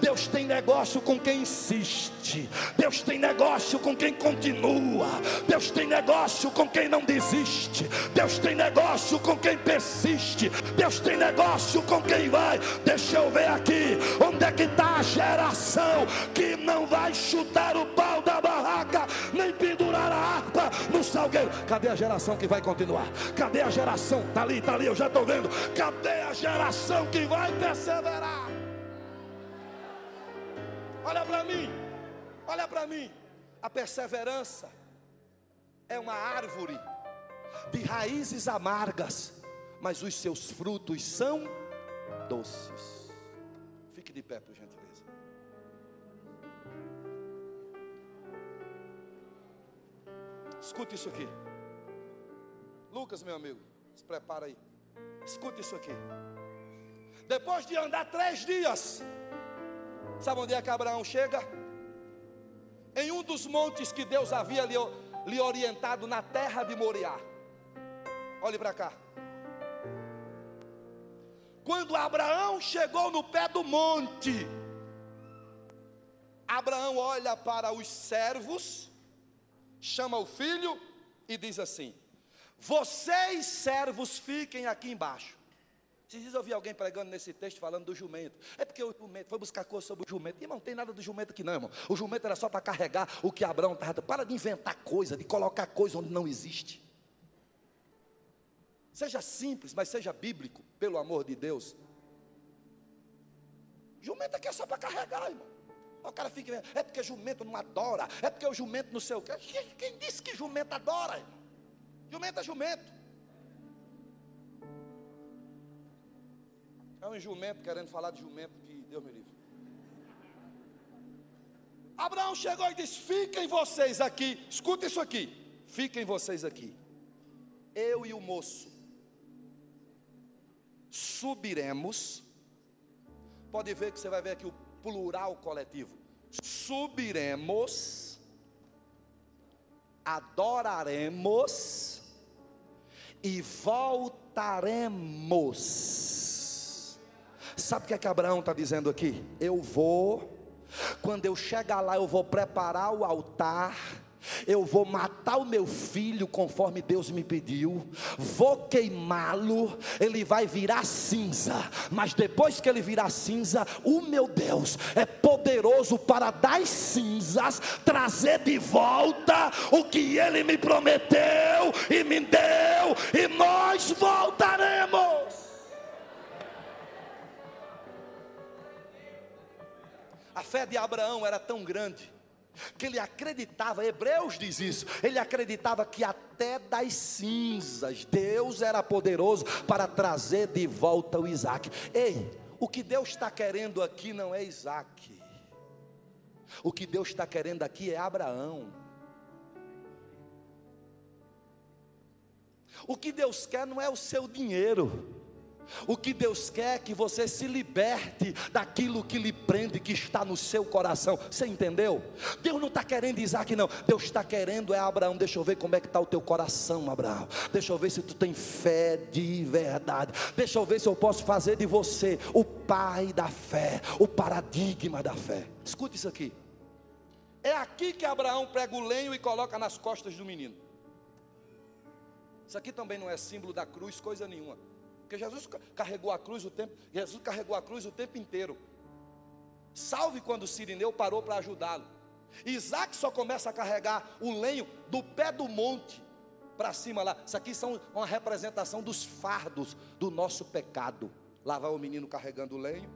Deus tem negócio com quem insiste. Deus tem negócio com quem continua. Deus tem negócio com quem não desiste. Deus tem negócio com quem persiste. Deus tem negócio com quem vai. Deixa eu ver aqui. Onde é que está a geração que não vai chutar o pau da barraca, nem a harpa no salgueiro? Cadê a geração que vai continuar? Cadê a geração? Está ali, está ali, eu já estou vendo. Cadê a geração que vai perseverar? Olha para mim, olha para mim. A perseverança é uma árvore de raízes amargas, mas os seus frutos são doces. Fique de pé, por Escute isso aqui. Lucas, meu amigo, se prepara aí. Escute isso aqui. Depois de andar três dias, sabe onde é que Abraão chega? Em um dos montes que Deus havia lhe, lhe orientado na terra de Moriá. Olhe para cá. Quando Abraão chegou no pé do monte, Abraão olha para os servos, chama o filho e diz assim: Vocês servos fiquem aqui embaixo. Dias eu vi alguém pregando nesse texto falando do jumento. É porque o jumento foi buscar coisa sobre o jumento. Irmão, não tem nada do jumento aqui não, irmão. O jumento era só para carregar o que Abraão estava. Para de inventar coisa, de colocar coisa onde não existe. Seja simples, mas seja bíblico, pelo amor de Deus. Jumento aqui é só para carregar, irmão. O cara fica, é porque jumento não adora, é porque o jumento não sei o quê. Quem disse que jumento adora? Jumento é jumento. É um jumento querendo falar de jumento que Deus me livre. Abraão chegou e disse: Fiquem vocês aqui, escuta isso aqui. Fiquem vocês aqui. Eu e o moço subiremos. Pode ver que você vai ver aqui o plural coletivo. Subiremos, adoraremos e voltaremos. Sabe o que é que Abraão está dizendo aqui? Eu vou, quando eu chegar lá, eu vou preparar o altar eu vou matar o meu filho conforme Deus me pediu, vou queimá-lo, ele vai virar cinza, mas depois que ele virar cinza, o meu Deus é poderoso para das cinzas trazer de volta o que ele me prometeu e me deu, e nós voltaremos. A fé de Abraão era tão grande que ele acreditava, Hebreus diz isso, ele acreditava que até das cinzas Deus era poderoso para trazer de volta o Isaac. Ei, o que Deus está querendo aqui não é Isaac, o que Deus está querendo aqui é Abraão. O que Deus quer não é o seu dinheiro. O que Deus quer é que você se liberte daquilo que lhe prende, que está no seu coração. Você entendeu? Deus não está querendo Isaac, não. Deus está querendo é Abraão. Deixa eu ver como é que está o teu coração, Abraão. Deixa eu ver se tu tem fé de verdade. Deixa eu ver se eu posso fazer de você o pai da fé, o paradigma da fé. Escute isso aqui. É aqui que Abraão prega o lenho e coloca nas costas do menino. Isso aqui também não é símbolo da cruz, coisa nenhuma. Porque Jesus carregou a cruz o tempo, Jesus carregou a cruz o tempo inteiro. Salve quando Sirineu parou para ajudá-lo. Isaac só começa a carregar o lenho do pé do monte para cima lá. Isso aqui são uma representação dos fardos do nosso pecado. Lá vai o menino carregando o lenho.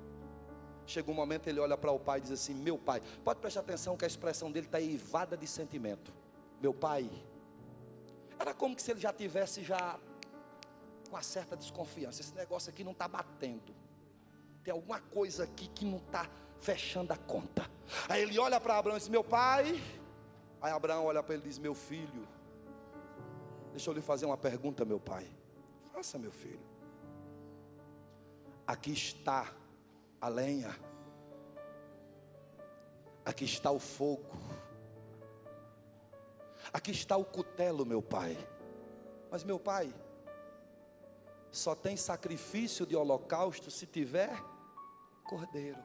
Chega um momento, ele olha para o pai e diz assim: Meu pai, pode prestar atenção que a expressão dele está eivada de sentimento. Meu pai, era como se ele já tivesse já com uma certa desconfiança. Esse negócio aqui não está batendo. Tem alguma coisa aqui que não está fechando a conta. Aí ele olha para Abraão e diz: Meu pai. Aí Abraão olha para ele e diz: Meu filho. Deixa eu lhe fazer uma pergunta, meu pai. Faça, meu filho. Aqui está a lenha. Aqui está o fogo. Aqui está o cutelo, meu pai. Mas, meu pai, só tem sacrifício de holocausto se tiver cordeiro.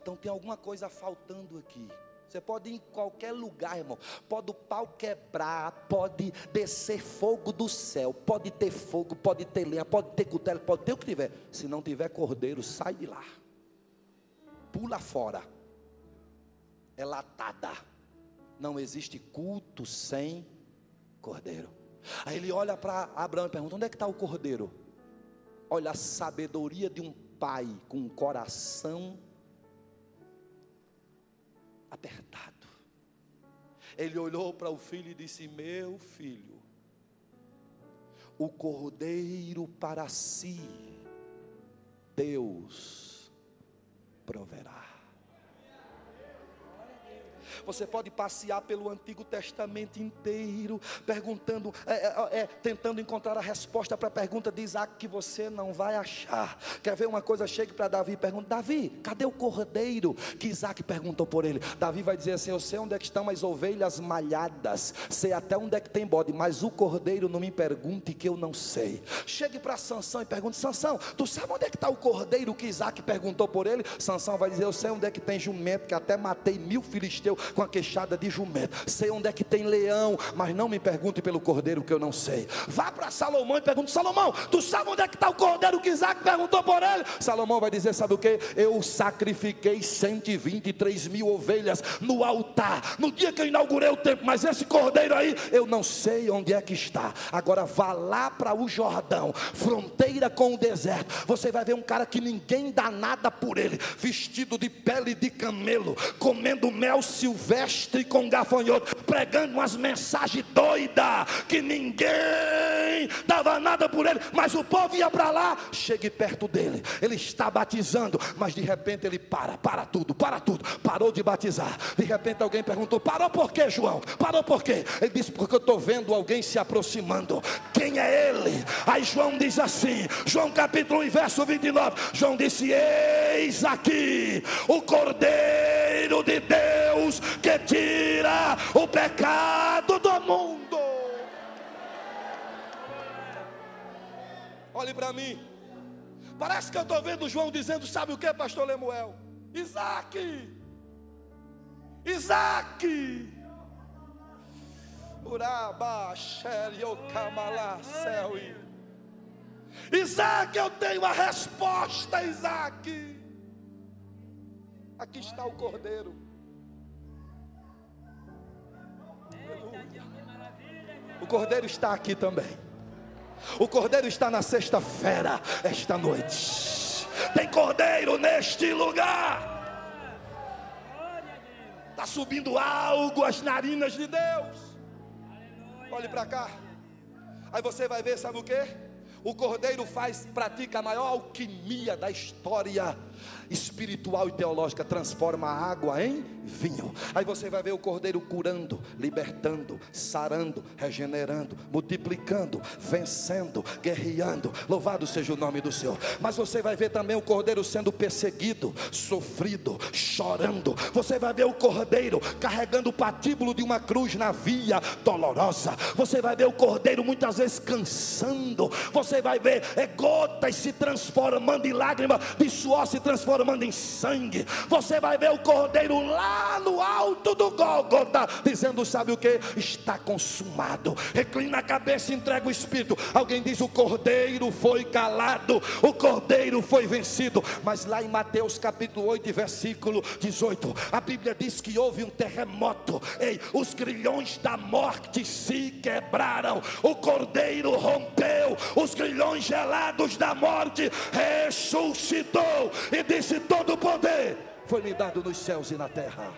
Então tem alguma coisa faltando aqui. Você pode ir em qualquer lugar, irmão. Pode o pau quebrar, pode descer fogo do céu, pode ter fogo, pode ter lenha, pode ter cutelo, pode ter o que tiver. Se não tiver cordeiro, sai de lá. Pula fora. É latada. Não existe culto sem cordeiro. Aí ele olha para Abraão e pergunta: onde é que está o cordeiro? Olha a sabedoria de um pai com um coração apertado. Ele olhou para o filho e disse: Meu filho, o cordeiro para si, Deus proverá. Você pode passear pelo Antigo Testamento inteiro, perguntando, é, é, é, tentando encontrar a resposta para a pergunta de Isaac que você não vai achar. Quer ver uma coisa? Chegue para Davi e pergunta: Davi, cadê o cordeiro que Isaac perguntou por ele? Davi vai dizer assim: Eu sei onde é que estão as ovelhas malhadas, sei até onde é que tem bode, mas o cordeiro não me pergunte que eu não sei. Chegue para Sansão e pergunte: Sansão, tu sabe onde é que está o cordeiro que Isaac perguntou por ele? Sansão vai dizer: Eu sei onde é que tem jumento, que até matei mil filisteus com a queixada de jumento. Sei onde é que tem leão, mas não me pergunte pelo cordeiro que eu não sei. Vá para Salomão e pergunte: Salomão, tu sabe onde é que está o cordeiro que Isaac perguntou por ele? Salomão vai dizer: Sabe o que? Eu sacrifiquei 123 mil ovelhas no altar, no dia que eu inaugurei o templo, mas esse cordeiro aí, eu não sei onde é que está. Agora vá lá para o Jordão, fronteira com o deserto. Você vai ver um cara que ninguém dá nada por ele, vestido de pele de camelo, comendo mel silvestre silvestre com gafanhoto, pregando umas mensagens doidas, que ninguém dava nada por ele, mas o povo ia para lá, chegue perto dele, ele está batizando, mas de repente ele para, para tudo, para tudo, parou de batizar. De repente alguém perguntou: parou por quê, João? Parou por quê? Ele disse: porque eu estou vendo alguém se aproximando. Quem é ele? Aí João diz assim: João capítulo 1, verso 29. João disse: Eis aqui o Cordeiro de Deus que tira o pecado do mundo. Olhe para mim. Parece que eu estou vendo João dizendo: Sabe o que, Pastor Lemuel? Isaac, Isaac, Uraba, céu. Isaac, eu tenho a resposta, Isaac. Aqui está o cordeiro. O cordeiro está aqui também. O cordeiro está na sexta-feira, esta noite. Tem cordeiro neste lugar. Está subindo algo às narinas de Deus. Olhe para cá. Aí você vai ver, sabe o que? O cordeiro faz, pratica a maior alquimia da história espiritual e teológica transforma a água em vinho. Aí você vai ver o cordeiro curando, libertando, sarando, regenerando, multiplicando, vencendo, guerreando. Louvado seja o nome do Senhor. Mas você vai ver também o cordeiro sendo perseguido, sofrido, chorando. Você vai ver o cordeiro carregando o patíbulo de uma cruz na via dolorosa. Você vai ver o cordeiro muitas vezes cansando. Você vai ver é, gotas se transformando em lágrimas, de suor se transformando transformando em sangue. Você vai ver o cordeiro lá no alto do Gólgota, dizendo: Sabe o que? Está consumado. Reclina a cabeça e entrega o espírito. Alguém diz: O cordeiro foi calado, o cordeiro foi vencido. Mas lá em Mateus capítulo 8, versículo 18, a Bíblia diz que houve um terremoto. Ei, os grilhões da morte se quebraram, o cordeiro rompeu, os grilhões gelados da morte ressuscitou e disse disse: Todo poder foi me dado nos céus e na terra.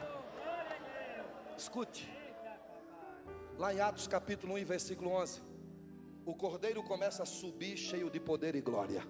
Escute, lá em Atos capítulo 1, versículo 11, o cordeiro começa a subir cheio de poder e glória.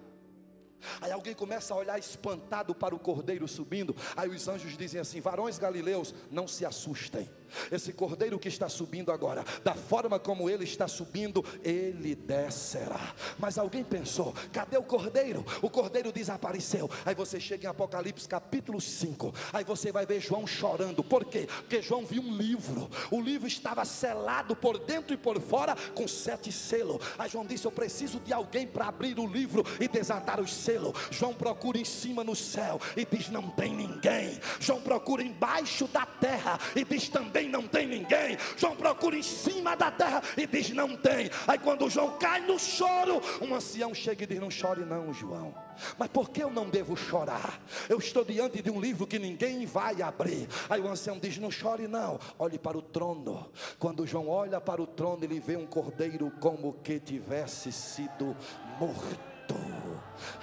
Aí alguém começa a olhar espantado para o cordeiro subindo. Aí os anjos dizem assim: Varões galileus, não se assustem esse cordeiro que está subindo agora, da forma como ele está subindo, ele descerá. Mas alguém pensou: cadê o cordeiro? O cordeiro desapareceu. Aí você chega em Apocalipse capítulo 5, aí você vai ver João chorando. Por quê? Porque João viu um livro, o livro estava selado por dentro e por fora com sete selos. Aí João disse: Eu preciso de alguém para abrir o livro e desatar os selos. João procura em cima no céu e diz: Não tem ninguém. João procura embaixo da terra e diz: Também não tem ninguém. João procura em cima da terra e diz: Não tem. Aí quando João cai no choro, um ancião chega e diz: Não chore, não, João. Mas por que eu não devo chorar? Eu estou diante de um livro que ninguém vai abrir. Aí o ancião diz: Não chore, não. Olhe para o trono. Quando João olha para o trono, ele vê um cordeiro como que tivesse sido morto.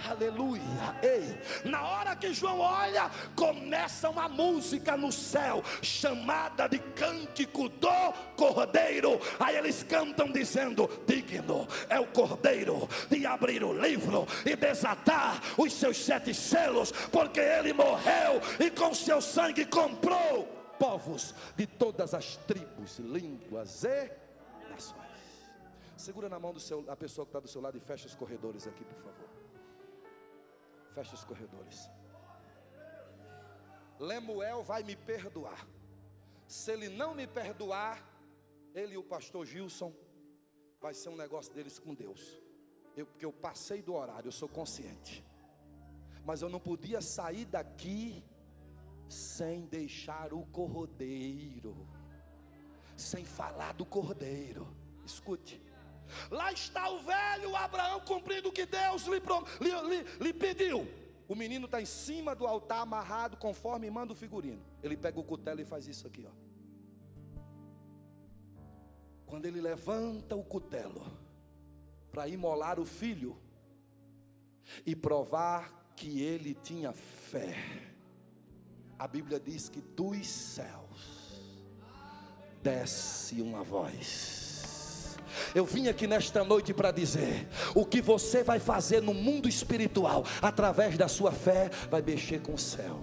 Aleluia. Ei, na hora que João olha, começa uma música no céu chamada de cântico do Cordeiro. Aí eles cantam dizendo: Digno é o Cordeiro de abrir o livro e desatar os seus sete selos, porque ele morreu e com seu sangue comprou povos de todas as tribos, línguas e nações. Segura na mão do seu, a pessoa que está do seu lado e fecha os corredores aqui, por favor. Fecha os corredores. Lemuel vai me perdoar. Se ele não me perdoar, ele e o pastor Gilson vai ser um negócio deles com Deus. Eu, porque eu passei do horário, eu sou consciente. Mas eu não podia sair daqui sem deixar o cordeiro, sem falar do cordeiro. Escute. Lá está o velho Abraão cumprindo o que Deus lhe, lhe, lhe, pediu. O menino está em cima do altar, amarrado, conforme manda o figurino. Ele pega o cutelo e faz isso aqui, ó. Quando ele levanta o cutelo para imolar o filho e provar que ele tinha fé, a Bíblia diz que dos céus desce uma voz eu vim aqui nesta noite para dizer: o que você vai fazer no mundo espiritual, através da sua fé, vai mexer com o céu.